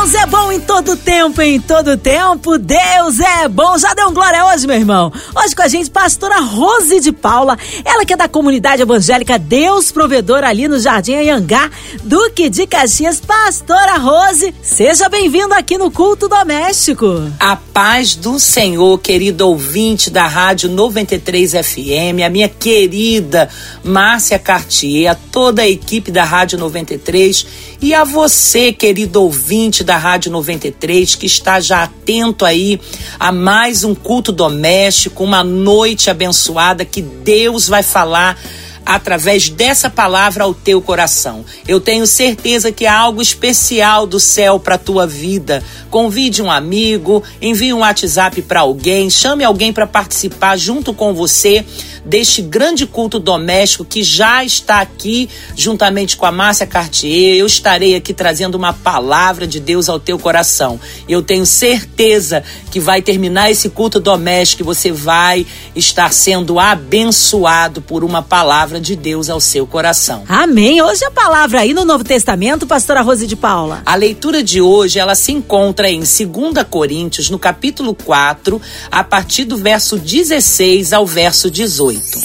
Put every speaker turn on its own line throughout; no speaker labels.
Deus é bom em todo tempo, em todo tempo, Deus é bom. Já deu um glória hoje, meu irmão? Hoje com a gente, pastora Rose de Paula, ela que é da comunidade evangélica Deus Provedor ali no Jardim Anhangá, Duque de Caxias. Pastora Rose, seja bem-vindo aqui no Culto Doméstico.
A paz do Senhor, querido ouvinte da Rádio 93 FM, a minha querida Márcia Cartier, a toda a equipe da Rádio 93 e a você, querido ouvinte da Rádio 93, que está já atento aí a mais um culto doméstico, uma noite abençoada que Deus vai falar através dessa palavra ao teu coração. Eu tenho certeza que há algo especial do céu para tua vida. Convide um amigo, envie um WhatsApp para alguém, chame alguém para participar junto com você deste grande culto doméstico que já está aqui juntamente com a Márcia Cartier. Eu estarei aqui trazendo uma palavra de Deus ao teu coração. Eu tenho certeza que vai terminar esse culto doméstico e você vai estar sendo abençoado por uma palavra de Deus ao seu coração.
Amém. Hoje a palavra aí no Novo Testamento, pastora Rose de Paula.
A leitura de hoje, ela se encontra em 2 Coríntios, no capítulo 4, a partir do verso 16 ao verso 18. 18.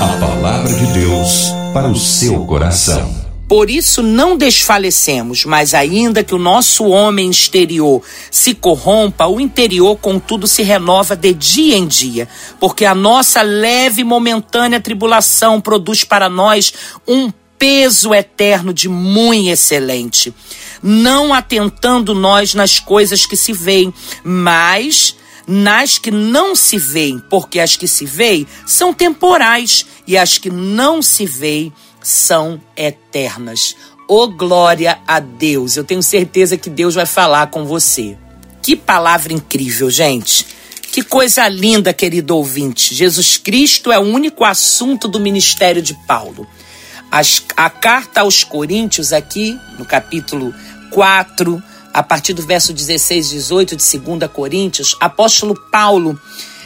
A palavra de Deus para o seu coração.
Por isso não desfalecemos, mas ainda que o nosso homem exterior se corrompa, o interior, contudo, se renova de dia em dia, porque a nossa leve e momentânea tribulação produz para nós um peso eterno de muito excelente. Não atentando nós nas coisas que se veem, mas nas que não se veem, porque as que se veem são temporais e as que não se veem são eternas. Oh glória a Deus! Eu tenho certeza que Deus vai falar com você. Que palavra incrível, gente! Que coisa linda, querido ouvinte. Jesus Cristo é o único assunto do ministério de Paulo. As, a carta aos Coríntios, aqui no capítulo 4, a partir do verso 16 e 18 de 2 Coríntios, apóstolo Paulo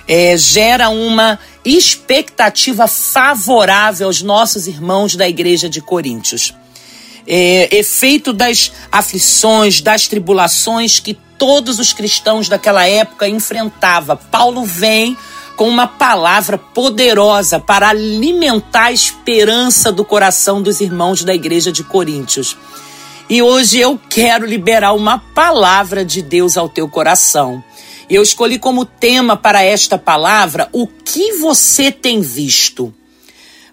é, gera uma expectativa favorável aos nossos irmãos da igreja de Coríntios. É, efeito das aflições, das tribulações que todos os cristãos daquela época enfrentavam. Paulo vem com uma palavra poderosa para alimentar a esperança do coração dos irmãos da igreja de Coríntios. E hoje eu quero liberar uma palavra de Deus ao teu coração. Eu escolhi como tema para esta palavra o que você tem visto.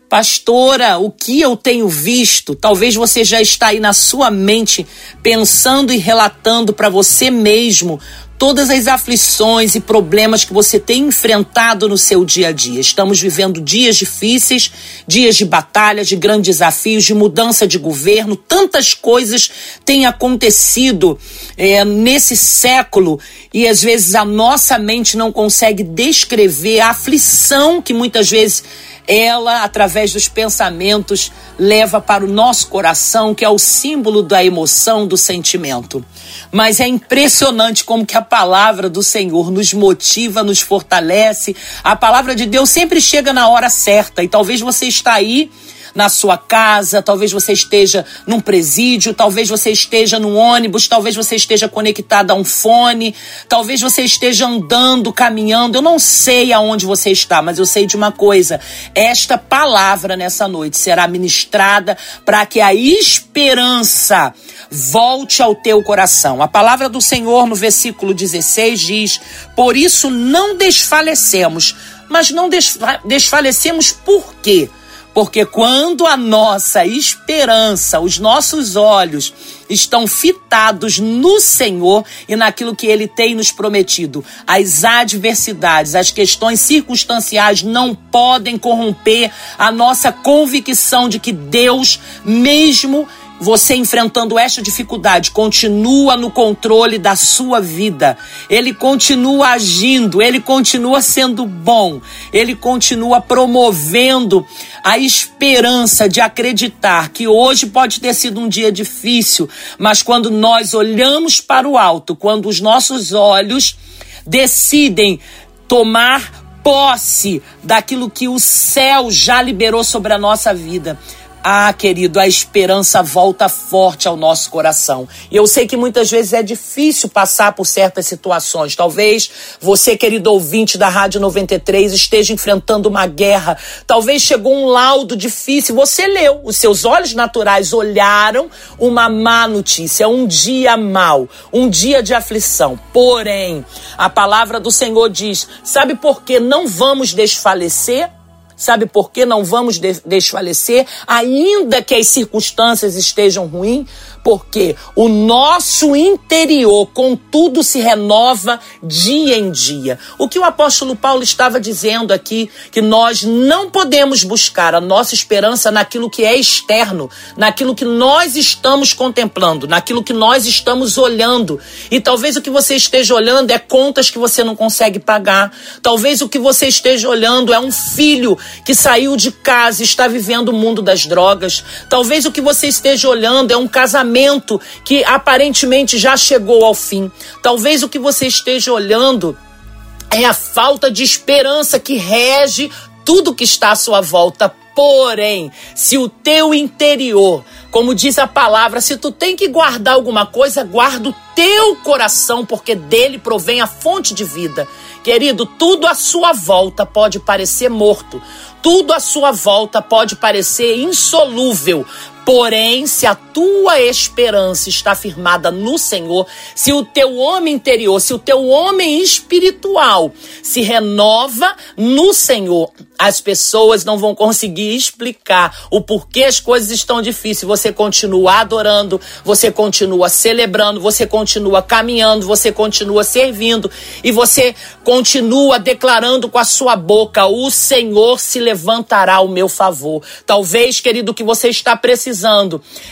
Pastora, o que eu tenho visto? Talvez você já está aí na sua mente pensando e relatando para você mesmo todas as aflições e problemas que você tem enfrentado no seu dia a dia. Estamos vivendo dias difíceis, dias de batalha, de grandes desafios, de mudança de governo. Tantas coisas têm acontecido é, nesse século e às vezes a nossa mente não consegue descrever a aflição que muitas vezes ela, através dos pensamentos, leva para o nosso coração, que é o símbolo da emoção, do sentimento. Mas é impressionante como que a palavra do Senhor nos motiva, nos fortalece. A palavra de Deus sempre chega na hora certa e talvez você está aí na sua casa, talvez você esteja num presídio, talvez você esteja no ônibus, talvez você esteja conectado a um fone, talvez você esteja andando, caminhando. Eu não sei aonde você está, mas eu sei de uma coisa: esta palavra nessa noite será ministrada para que a esperança volte ao teu coração. A palavra do Senhor no versículo 16 diz: Por isso não desfalecemos, mas não desfalecemos por quê? Porque quando a nossa esperança, os nossos olhos estão fitados no Senhor e naquilo que Ele tem nos prometido, as adversidades, as questões circunstanciais não podem corromper a nossa convicção de que Deus, mesmo você enfrentando esta dificuldade, continua no controle da sua vida. Ele continua agindo, ele continua sendo bom, ele continua promovendo a esperança de acreditar que hoje pode ter sido um dia difícil, mas quando nós olhamos para o alto, quando os nossos olhos decidem tomar posse daquilo que o céu já liberou sobre a nossa vida. Ah, querido, a esperança volta forte ao nosso coração. E eu sei que muitas vezes é difícil passar por certas situações. Talvez você, querido ouvinte da Rádio 93, esteja enfrentando uma guerra. Talvez chegou um laudo difícil. Você leu, os seus olhos naturais olharam uma má notícia, um dia mau, um dia de aflição. Porém, a palavra do Senhor diz: sabe por que não vamos desfalecer? Sabe por que não vamos desfalecer, ainda que as circunstâncias estejam ruins? Porque o nosso interior, contudo, se renova dia em dia. O que o apóstolo Paulo estava dizendo aqui, que nós não podemos buscar a nossa esperança naquilo que é externo, naquilo que nós estamos contemplando, naquilo que nós estamos olhando. E talvez o que você esteja olhando é contas que você não consegue pagar. Talvez o que você esteja olhando é um filho que saiu de casa e está vivendo o mundo das drogas. Talvez o que você esteja olhando é um casamento casamento que aparentemente já chegou ao fim. Talvez o que você esteja olhando é a falta de esperança que rege tudo que está à sua volta. Porém, se o teu interior, como diz a palavra, se tu tem que guardar alguma coisa, guarda o teu coração, porque dele provém a fonte de vida. Querido, tudo à sua volta pode parecer morto, tudo à sua volta pode parecer insolúvel, Porém, se a tua esperança está firmada no Senhor, se o teu homem interior, se o teu homem espiritual se renova no Senhor, as pessoas não vão conseguir explicar o porquê as coisas estão difíceis. Você continua adorando, você continua celebrando, você continua caminhando, você continua servindo e você continua declarando com a sua boca: O Senhor se levantará ao meu favor. Talvez, querido, que você está precisando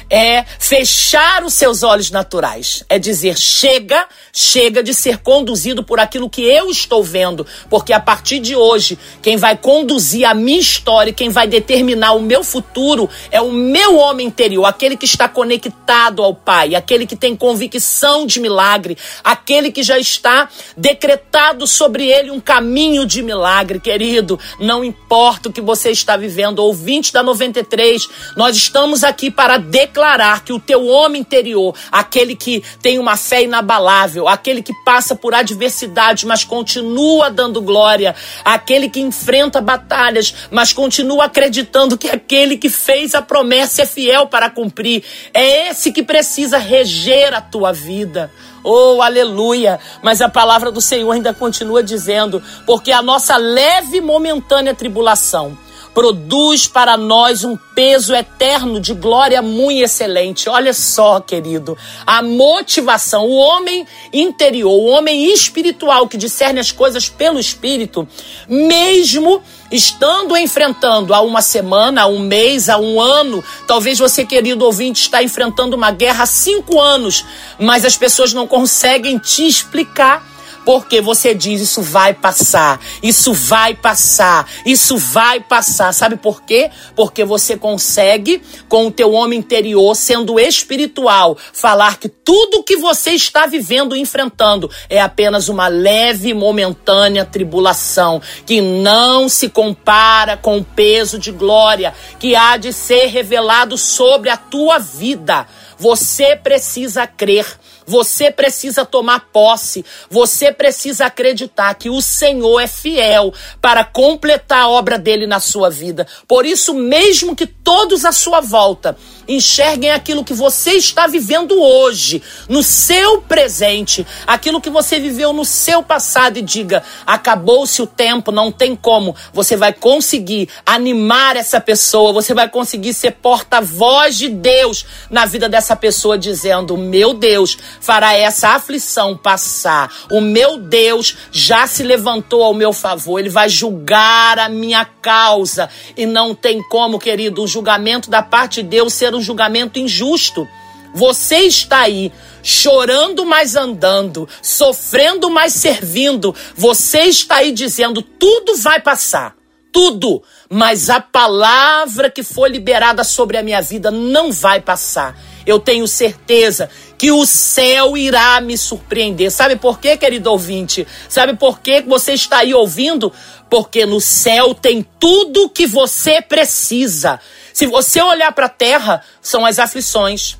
é fechar os seus olhos naturais, é dizer: chega, chega de ser conduzido por aquilo que eu estou vendo, porque a partir de hoje, quem vai conduzir conduzir a minha história, quem vai determinar o meu futuro é o meu homem interior, aquele que está conectado ao Pai, aquele que tem convicção de milagre, aquele que já está decretado sobre ele um caminho de milagre, querido. Não importa o que você está vivendo, ouvinte da 93, nós estamos aqui para declarar que o teu homem interior, aquele que tem uma fé inabalável, aquele que passa por adversidade, mas continua dando glória, aquele que enfrenta batalhas mas continua acreditando que aquele que fez a promessa é fiel para cumprir. É esse que precisa reger a tua vida. Oh, aleluia! Mas a palavra do Senhor ainda continua dizendo: porque a nossa leve e momentânea tribulação produz para nós um peso eterno de glória muito excelente. Olha só, querido, a motivação, o homem interior, o homem espiritual que discerne as coisas pelo espírito, mesmo estando enfrentando há uma semana, há um mês, há um ano, talvez você, querido ouvinte, está enfrentando uma guerra há cinco anos, mas as pessoas não conseguem te explicar porque você diz isso vai passar, isso vai passar, isso vai passar. Sabe por quê? Porque você consegue, com o teu homem interior, sendo espiritual, falar que tudo que você está vivendo e enfrentando é apenas uma leve, momentânea tribulação, que não se compara com o peso de glória que há de ser revelado sobre a tua vida. Você precisa crer você precisa tomar posse, você precisa acreditar que o Senhor é fiel para completar a obra dele na sua vida. Por isso, mesmo que todos à sua volta enxerguem aquilo que você está vivendo hoje, no seu presente, aquilo que você viveu no seu passado e diga: acabou-se o tempo, não tem como. Você vai conseguir animar essa pessoa, você vai conseguir ser porta-voz de Deus na vida dessa pessoa, dizendo: meu Deus fará essa aflição passar. O meu Deus já se levantou ao meu favor, ele vai julgar a minha causa e não tem como, querido, o julgamento da parte de Deus ser um julgamento injusto. Você está aí chorando, mas andando, sofrendo, mas servindo. Você está aí dizendo: tudo vai passar, tudo, mas a palavra que foi liberada sobre a minha vida não vai passar. Eu tenho certeza que o céu irá me surpreender. Sabe por quê, querido ouvinte? Sabe por quê que você está aí ouvindo? Porque no céu tem tudo que você precisa. Se você olhar para a terra, são as aflições.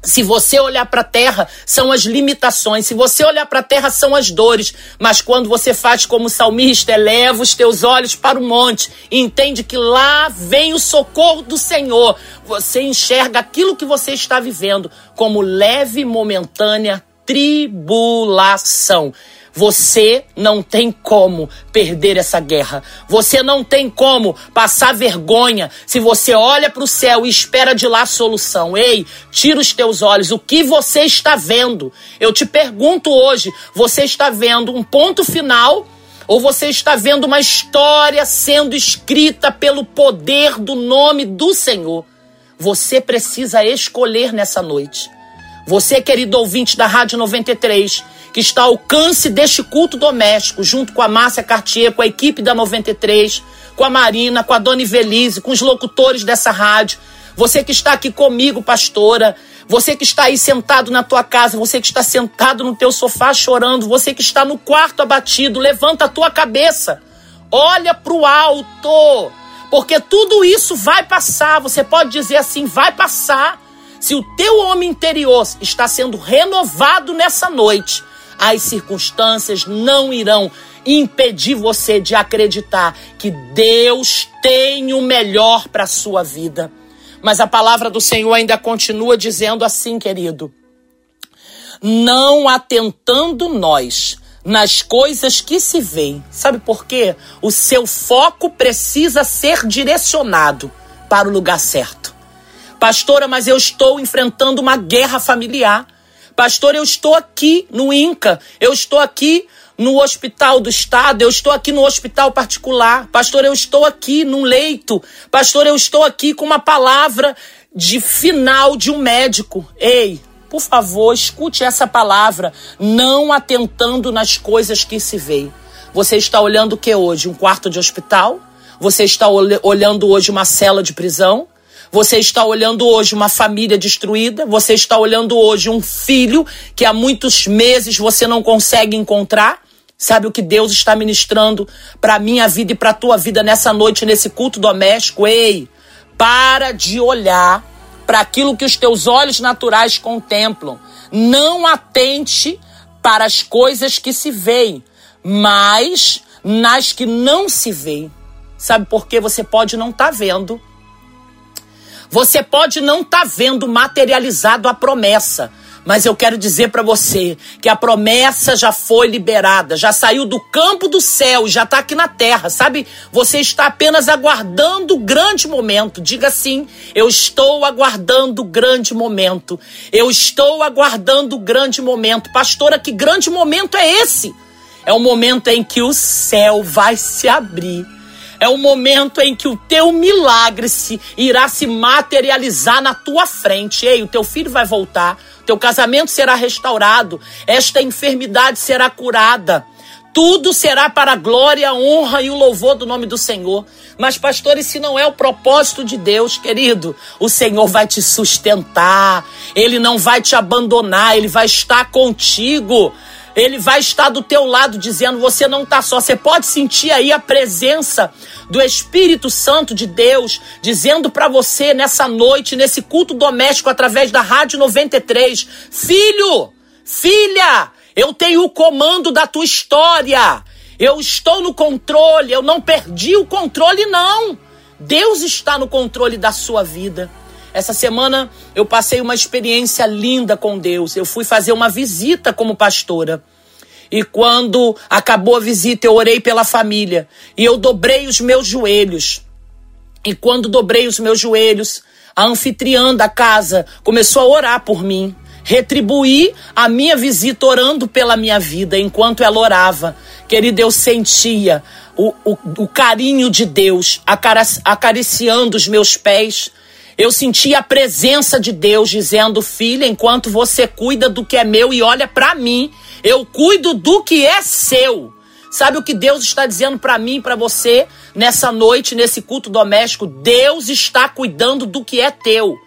Se você olhar para a terra, são as limitações. Se você olhar para a terra, são as dores. Mas quando você faz como o salmista, eleva os teus olhos para o monte e entende que lá vem o socorro do Senhor, você enxerga aquilo que você está vivendo como leve, momentânea tribulação. Você não tem como perder essa guerra. Você não tem como passar vergonha se você olha para o céu e espera de lá a solução. Ei, tira os teus olhos. O que você está vendo? Eu te pergunto hoje: você está vendo um ponto final? Ou você está vendo uma história sendo escrita pelo poder do nome do Senhor? Você precisa escolher nessa noite. Você, querido ouvinte da Rádio 93, que está ao alcance deste culto doméstico, junto com a Márcia Cartier, com a equipe da 93, com a Marina, com a Dona Ivelise, com os locutores dessa rádio. Você que está aqui comigo, pastora, você que está aí sentado na tua casa, você que está sentado no teu sofá chorando, você que está no quarto abatido, levanta a tua cabeça. Olha para o alto, porque tudo isso vai passar. Você pode dizer assim, vai passar. Se o teu homem interior está sendo renovado nessa noite, as circunstâncias não irão impedir você de acreditar que Deus tem o melhor para a sua vida. Mas a palavra do Senhor ainda continua dizendo assim, querido: não atentando nós nas coisas que se veem. Sabe por quê? O seu foco precisa ser direcionado para o lugar certo. Pastora, mas eu estou enfrentando uma guerra familiar. Pastor, eu estou aqui no INCA, eu estou aqui no hospital do estado, eu estou aqui no hospital particular. Pastor, eu estou aqui num leito. Pastor, eu estou aqui com uma palavra de final de um médico. Ei, por favor, escute essa palavra, não atentando nas coisas que se veem. Você está olhando o que hoje? Um quarto de hospital? Você está olhando hoje uma cela de prisão? Você está olhando hoje uma família destruída, você está olhando hoje um filho que há muitos meses você não consegue encontrar. Sabe o que Deus está ministrando para minha vida e para tua vida nessa noite, nesse culto doméstico? Ei, para de olhar para aquilo que os teus olhos naturais contemplam. Não atente para as coisas que se veem, mas nas que não se veem. Sabe por que você pode não estar tá vendo, você pode não estar tá vendo materializado a promessa, mas eu quero dizer para você que a promessa já foi liberada, já saiu do campo do céu já está aqui na terra, sabe? Você está apenas aguardando o grande momento. Diga assim: eu estou aguardando o grande momento. Eu estou aguardando o grande momento. Pastora, que grande momento é esse? É o momento em que o céu vai se abrir é o momento em que o teu milagre se irá se materializar na tua frente. Ei, o teu filho vai voltar, teu casamento será restaurado, esta enfermidade será curada. Tudo será para a glória, a honra e o louvor do nome do Senhor. Mas, pastor, e se não é o propósito de Deus, querido? O Senhor vai te sustentar, Ele não vai te abandonar, Ele vai estar contigo. Ele vai estar do teu lado dizendo: você não está só. Você pode sentir aí a presença do Espírito Santo de Deus dizendo para você nessa noite, nesse culto doméstico através da Rádio 93: Filho, filha, eu tenho o comando da tua história. Eu estou no controle, eu não perdi o controle, não. Deus está no controle da sua vida. Essa semana eu passei uma experiência linda com Deus. Eu fui fazer uma visita como pastora. E quando acabou a visita, eu orei pela família. E eu dobrei os meus joelhos. E quando dobrei os meus joelhos, a anfitriã da casa começou a orar por mim. Retribuí a minha visita orando pela minha vida enquanto ela orava. Querida, eu sentia o, o, o carinho de Deus acariciando os meus pés eu senti a presença de Deus dizendo: Filha, enquanto você cuida do que é meu e olha para mim, eu cuido do que é seu. Sabe o que Deus está dizendo para mim e para você nessa noite, nesse culto doméstico? Deus está cuidando do que é teu.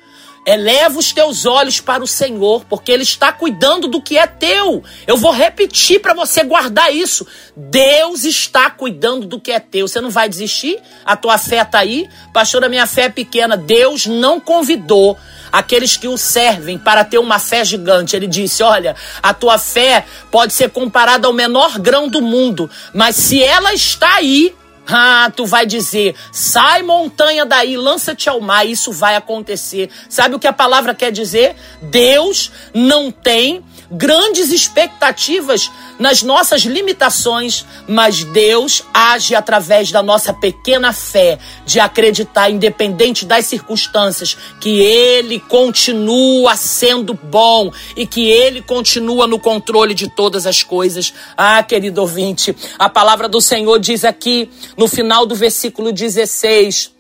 Eleva os teus olhos para o Senhor, porque Ele está cuidando do que é teu. Eu vou repetir para você guardar isso. Deus está cuidando do que é teu. Você não vai desistir? A tua fé está aí? Pastor, a minha fé é pequena. Deus não convidou aqueles que o servem para ter uma fé gigante. Ele disse: Olha, a tua fé pode ser comparada ao menor grão do mundo, mas se ela está aí, ah, tu vai dizer, sai montanha daí, lança-te ao mar, isso vai acontecer. Sabe o que a palavra quer dizer? Deus não tem grandes expectativas nas nossas limitações, mas Deus age através da nossa pequena fé de acreditar, independente das circunstâncias, que Ele continua sendo bom e que Ele continua no controle de todas as coisas. Ah, querido ouvinte, a palavra do Senhor diz aqui no final do versículo 16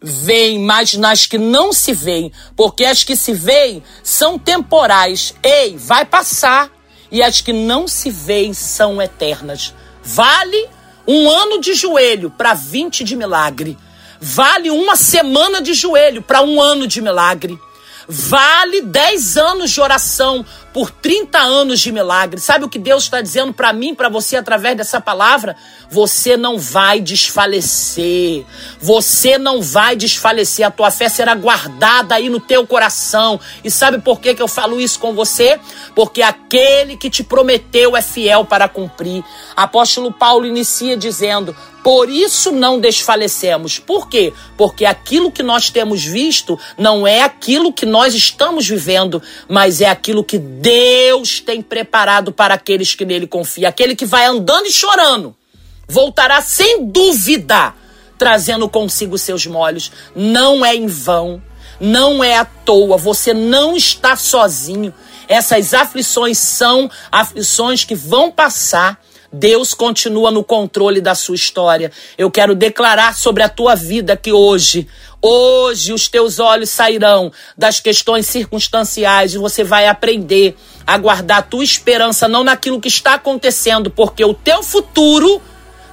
veem, mas nas que não se veem, porque as que se veem são temporais. Ei, vai passar. E as que não se veem são eternas. Vale um ano de joelho para 20 de milagre. Vale uma semana de joelho para um ano de milagre. Vale 10 anos de oração por 30 anos de milagre. Sabe o que Deus está dizendo para mim, para você através dessa palavra? Você não vai desfalecer. Você não vai desfalecer. A tua fé será guardada aí no teu coração. E sabe por que, que eu falo isso com você? Porque aquele que te prometeu é fiel para cumprir. Apóstolo Paulo inicia dizendo: por isso não desfalecemos. Por quê? Porque aquilo que nós temos visto não é aquilo que nós estamos vivendo, mas é aquilo que Deus tem preparado para aqueles que nele confiam. Aquele que vai andando e chorando, voltará sem dúvida, trazendo consigo seus molhos. Não é em vão, não é à toa, você não está sozinho. Essas aflições são aflições que vão passar Deus continua no controle da sua história. Eu quero declarar sobre a tua vida que hoje, hoje os teus olhos sairão das questões circunstanciais e você vai aprender a guardar a tua esperança não naquilo que está acontecendo, porque o teu futuro,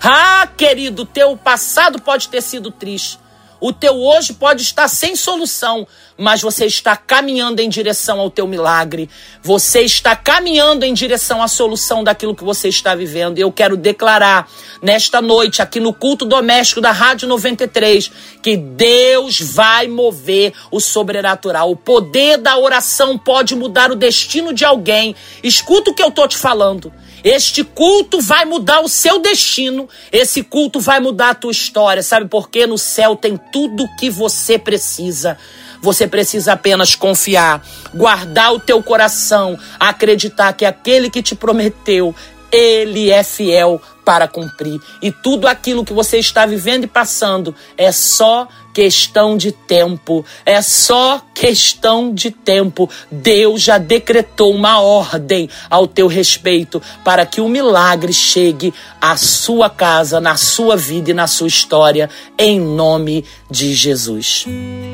ah, querido, teu passado pode ter sido triste. O teu hoje pode estar sem solução, mas você está caminhando em direção ao teu milagre. Você está caminhando em direção à solução daquilo que você está vivendo. Eu quero declarar nesta noite, aqui no culto doméstico da Rádio 93, que Deus vai mover o sobrenatural. O poder da oração pode mudar o destino de alguém. Escuta o que eu tô te falando. Este culto vai mudar o seu destino. Esse culto vai mudar a tua história. Sabe por quê? No céu tem tudo o que você precisa. Você precisa apenas confiar, guardar o teu coração, acreditar que aquele que te prometeu, ele é fiel para cumprir. E tudo aquilo que você está vivendo e passando é só questão de tempo. É só questão de tempo. Deus já decretou uma ordem ao teu respeito para que o milagre chegue à sua casa, na sua vida e na sua história, em nome de Jesus.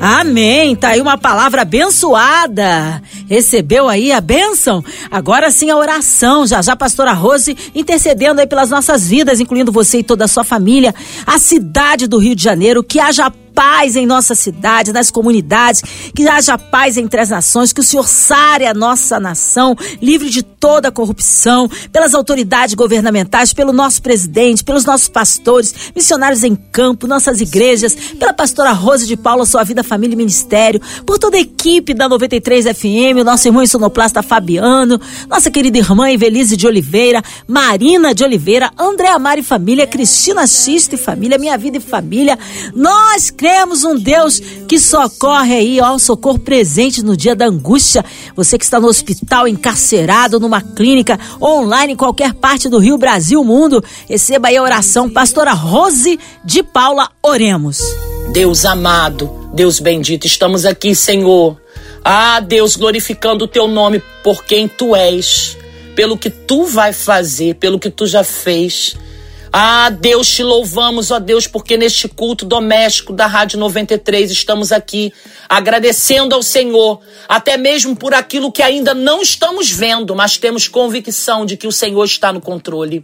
Amém. Tá aí uma palavra abençoada. Recebeu aí a bênção? Agora sim a oração. Já já, pastora Rose intercedendo aí pelas nossas vidas, incluindo você e toda a sua família, a cidade do Rio de Janeiro, que haja paz em nossa cidade, nas comunidades, que haja paz entre as nações, que o Senhor sare a nossa nação, livre de toda corrupção, pelas autoridades governamentais, pelo nosso presidente, pelos nossos pastores, missionários em campo, nossas igrejas, pela pastora Rose de Paula, sua vida, família e ministério, por toda a equipe da 93 FM, o nosso irmão sonoplasta Fabiano, nossa querida irmã Evelise de Oliveira, Marina de Oliveira, André e família, Cristina Xista e família, Minha Vida e Família. Nós cremos um Deus que socorre aí, ó, socorro presente no dia da angústia. Você que está no hospital, encarcerado, numa clínica, online, em qualquer parte do Rio, Brasil, mundo, receba aí a oração. Pastora Rose de Paula, oremos.
Deus amado, Deus bendito, estamos aqui, Senhor. Ah, Deus, glorificando o teu nome por quem tu és, pelo que tu vai fazer, pelo que tu já fez. Ah, Deus, te louvamos, ó Deus, porque neste culto doméstico da Rádio 93 estamos aqui agradecendo ao Senhor, até mesmo por aquilo que ainda não estamos vendo, mas temos convicção de que o Senhor está no controle.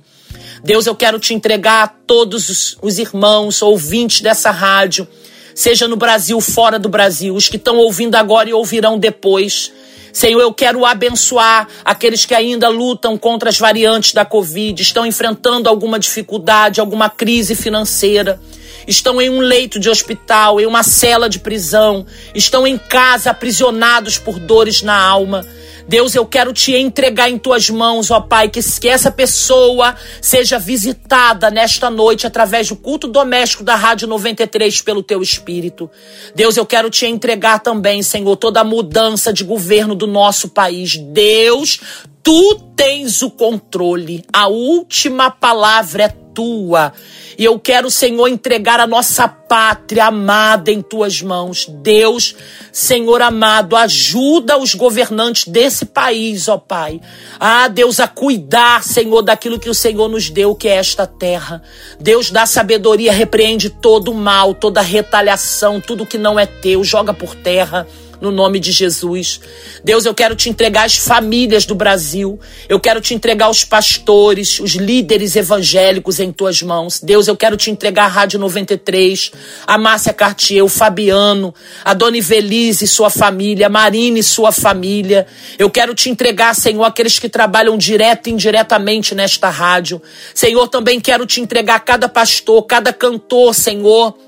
Deus, eu quero te entregar a todos os, os irmãos, ouvintes dessa rádio seja no Brasil, fora do Brasil, os que estão ouvindo agora e ouvirão depois. Senhor, eu quero abençoar aqueles que ainda lutam contra as variantes da Covid, estão enfrentando alguma dificuldade, alguma crise financeira estão em um leito de hospital, em uma cela de prisão, estão em casa aprisionados por dores na alma. Deus, eu quero te entregar em tuas mãos, ó Pai, que, que essa pessoa seja visitada nesta noite através do culto doméstico da Rádio 93 pelo teu Espírito. Deus, eu quero te entregar também, Senhor, toda a mudança de governo do nosso país. Deus, tu tens o controle. A última palavra é tua. E eu quero, Senhor, entregar a nossa pátria amada em tuas mãos. Deus, Senhor amado, ajuda os governantes desse país, ó Pai. Ah, Deus, a cuidar, Senhor, daquilo que o Senhor nos deu, que é esta terra. Deus, dá sabedoria, repreende todo o mal, toda retaliação, tudo que não é teu, joga por terra no nome de Jesus. Deus, eu quero te entregar as famílias do Brasil. Eu quero te entregar os pastores, os líderes evangélicos em tuas mãos. Deus, eu quero te entregar a Rádio 93, a Márcia Cartier, o Fabiano, a Dona Ivelise e sua família, a Marine e sua família. Eu quero te entregar, Senhor, aqueles que trabalham direto e indiretamente nesta rádio. Senhor, também quero te entregar cada pastor, cada cantor, Senhor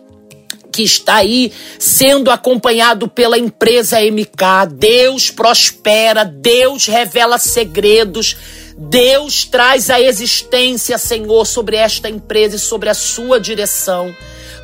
que está aí sendo acompanhado pela empresa MK. Deus prospera, Deus revela segredos. Deus traz a existência, Senhor, sobre esta empresa e sobre a sua direção.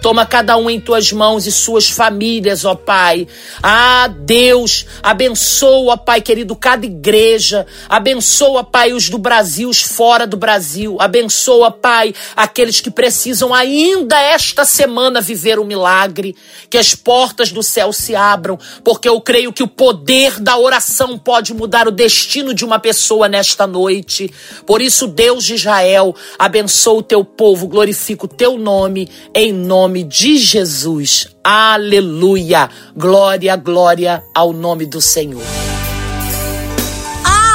Toma cada um em tuas mãos e suas famílias, ó Pai. Ah, Deus, abençoa, Pai querido, cada igreja. Abençoa, Pai, os do Brasil, os fora do Brasil. Abençoa, Pai, aqueles que precisam ainda esta semana viver o um milagre. Que as portas do céu se abram, porque eu creio que o poder da oração pode mudar o destino de uma pessoa nesta noite. Por isso, Deus de Israel, abençoa o teu povo, glorifica o teu nome, em nome nome de Jesus. Aleluia. Glória, glória ao nome do Senhor.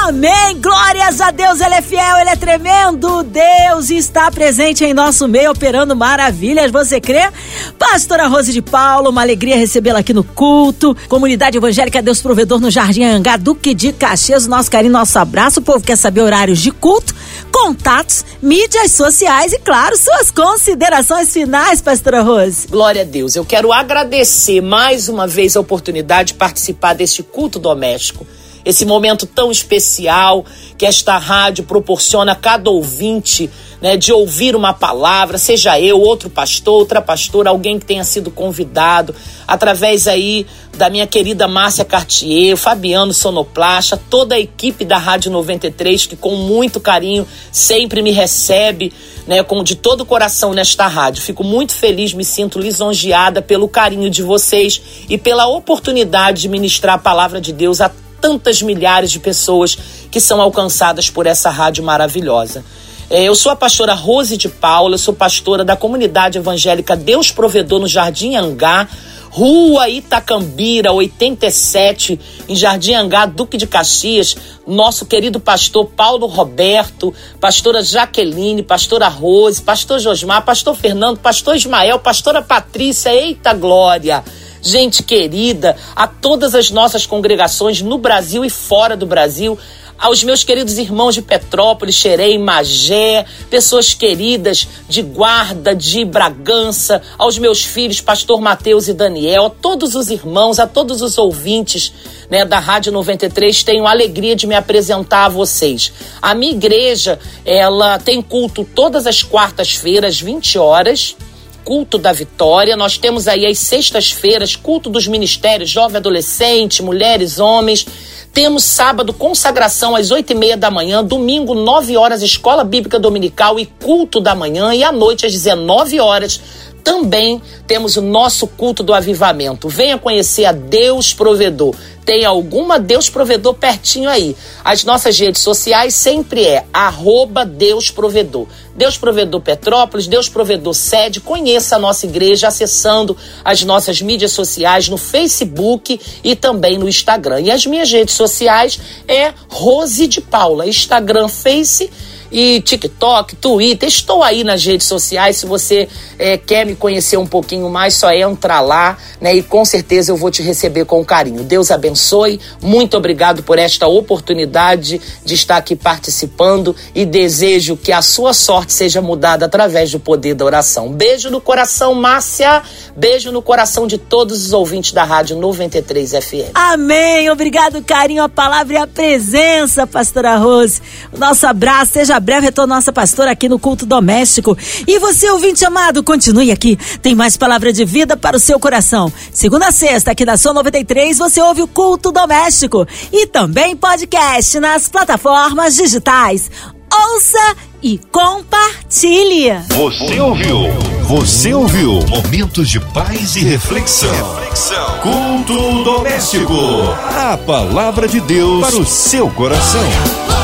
Amém! Glórias a Deus, Ele é fiel, Ele é tremendo. Deus está presente em nosso meio, operando maravilhas. Você crê? Pastora Rose de Paulo, uma alegria recebê-la aqui no culto. Comunidade Evangélica Deus Provedor no Jardim Angá, Duque de Caxias. Nosso carinho, nosso abraço. O povo quer saber horários de culto, contatos, mídias sociais e, claro, suas considerações finais, Pastora Rose.
Glória a Deus. Eu quero agradecer mais uma vez a oportunidade de participar deste culto doméstico esse momento tão especial que esta rádio proporciona a cada ouvinte, né, de ouvir uma palavra, seja eu, outro pastor, outra pastora, alguém que tenha sido convidado, através aí da minha querida Márcia Cartier, Fabiano Sonoplacha, toda a equipe da Rádio 93 que com muito carinho sempre me recebe, né, com de todo o coração nesta rádio. Fico muito feliz, me sinto lisonjeada pelo carinho de vocês e pela oportunidade de ministrar a palavra de Deus a tantas milhares de pessoas que são alcançadas por essa rádio maravilhosa. É, eu sou a pastora Rose de Paula, sou pastora da comunidade evangélica Deus Provedor no Jardim Angá, Rua Itacambira, 87, em Jardim Angá, Duque de Caxias. Nosso querido pastor Paulo Roberto, pastora Jaqueline, pastora Rose, pastor Josmar, pastor Fernando, pastor Ismael, pastora Patrícia, eita glória! Gente querida, a todas as nossas congregações no Brasil e fora do Brasil, aos meus queridos irmãos de Petrópolis, Xerém, Magé, pessoas queridas de Guarda, de Bragança, aos meus filhos, Pastor Mateus e Daniel, a todos os irmãos, a todos os ouvintes né, da Rádio 93, tenho a alegria de me apresentar a vocês. A minha igreja, ela tem culto todas as quartas-feiras, 20 horas culto da vitória. Nós temos aí as sextas-feiras, culto dos ministérios, jovem adolescente, mulheres, homens. Temos sábado, consagração às oito e meia da manhã, domingo, nove horas, escola bíblica dominical e culto da manhã, e à noite, às 19 horas, também temos o nosso culto do avivamento. Venha conhecer a Deus Provedor. Tem alguma Deus Provedor pertinho aí. As nossas redes sociais sempre é arroba Deus Provedor. Deus Provedor Petrópolis, Deus Provedor Sede. Conheça a nossa igreja acessando as nossas mídias sociais no Facebook e também no Instagram. E as minhas redes sociais é Rose de Paula, Instagram, Face e TikTok, Twitter. Estou aí nas redes sociais. Se você é, quer me conhecer um pouquinho mais, só entra lá, né? E com certeza eu vou te receber com carinho. Deus abençoe. Muito obrigado por esta oportunidade de estar aqui participando e desejo que a sua sorte seja mudada através do poder da oração. Beijo no coração, Márcia. Beijo no coração de todos os ouvintes da Rádio 93 FM.
Amém. Obrigado, carinho, a palavra e a presença, pastora Rose. O nosso abraço, seja breve retorno nossa pastora aqui no culto doméstico. E você, ouvinte amado, continue aqui. Tem mais palavra de vida para o seu coração. Segunda a sexta, aqui na Som 93, você ouve o culto doméstico e também podcast nas plataformas digitais. Ouça e compartilhe.
Você ouviu? Você ouviu? Momentos de paz e reflexão. reflexão. Culto doméstico. A palavra de Deus para o seu coração.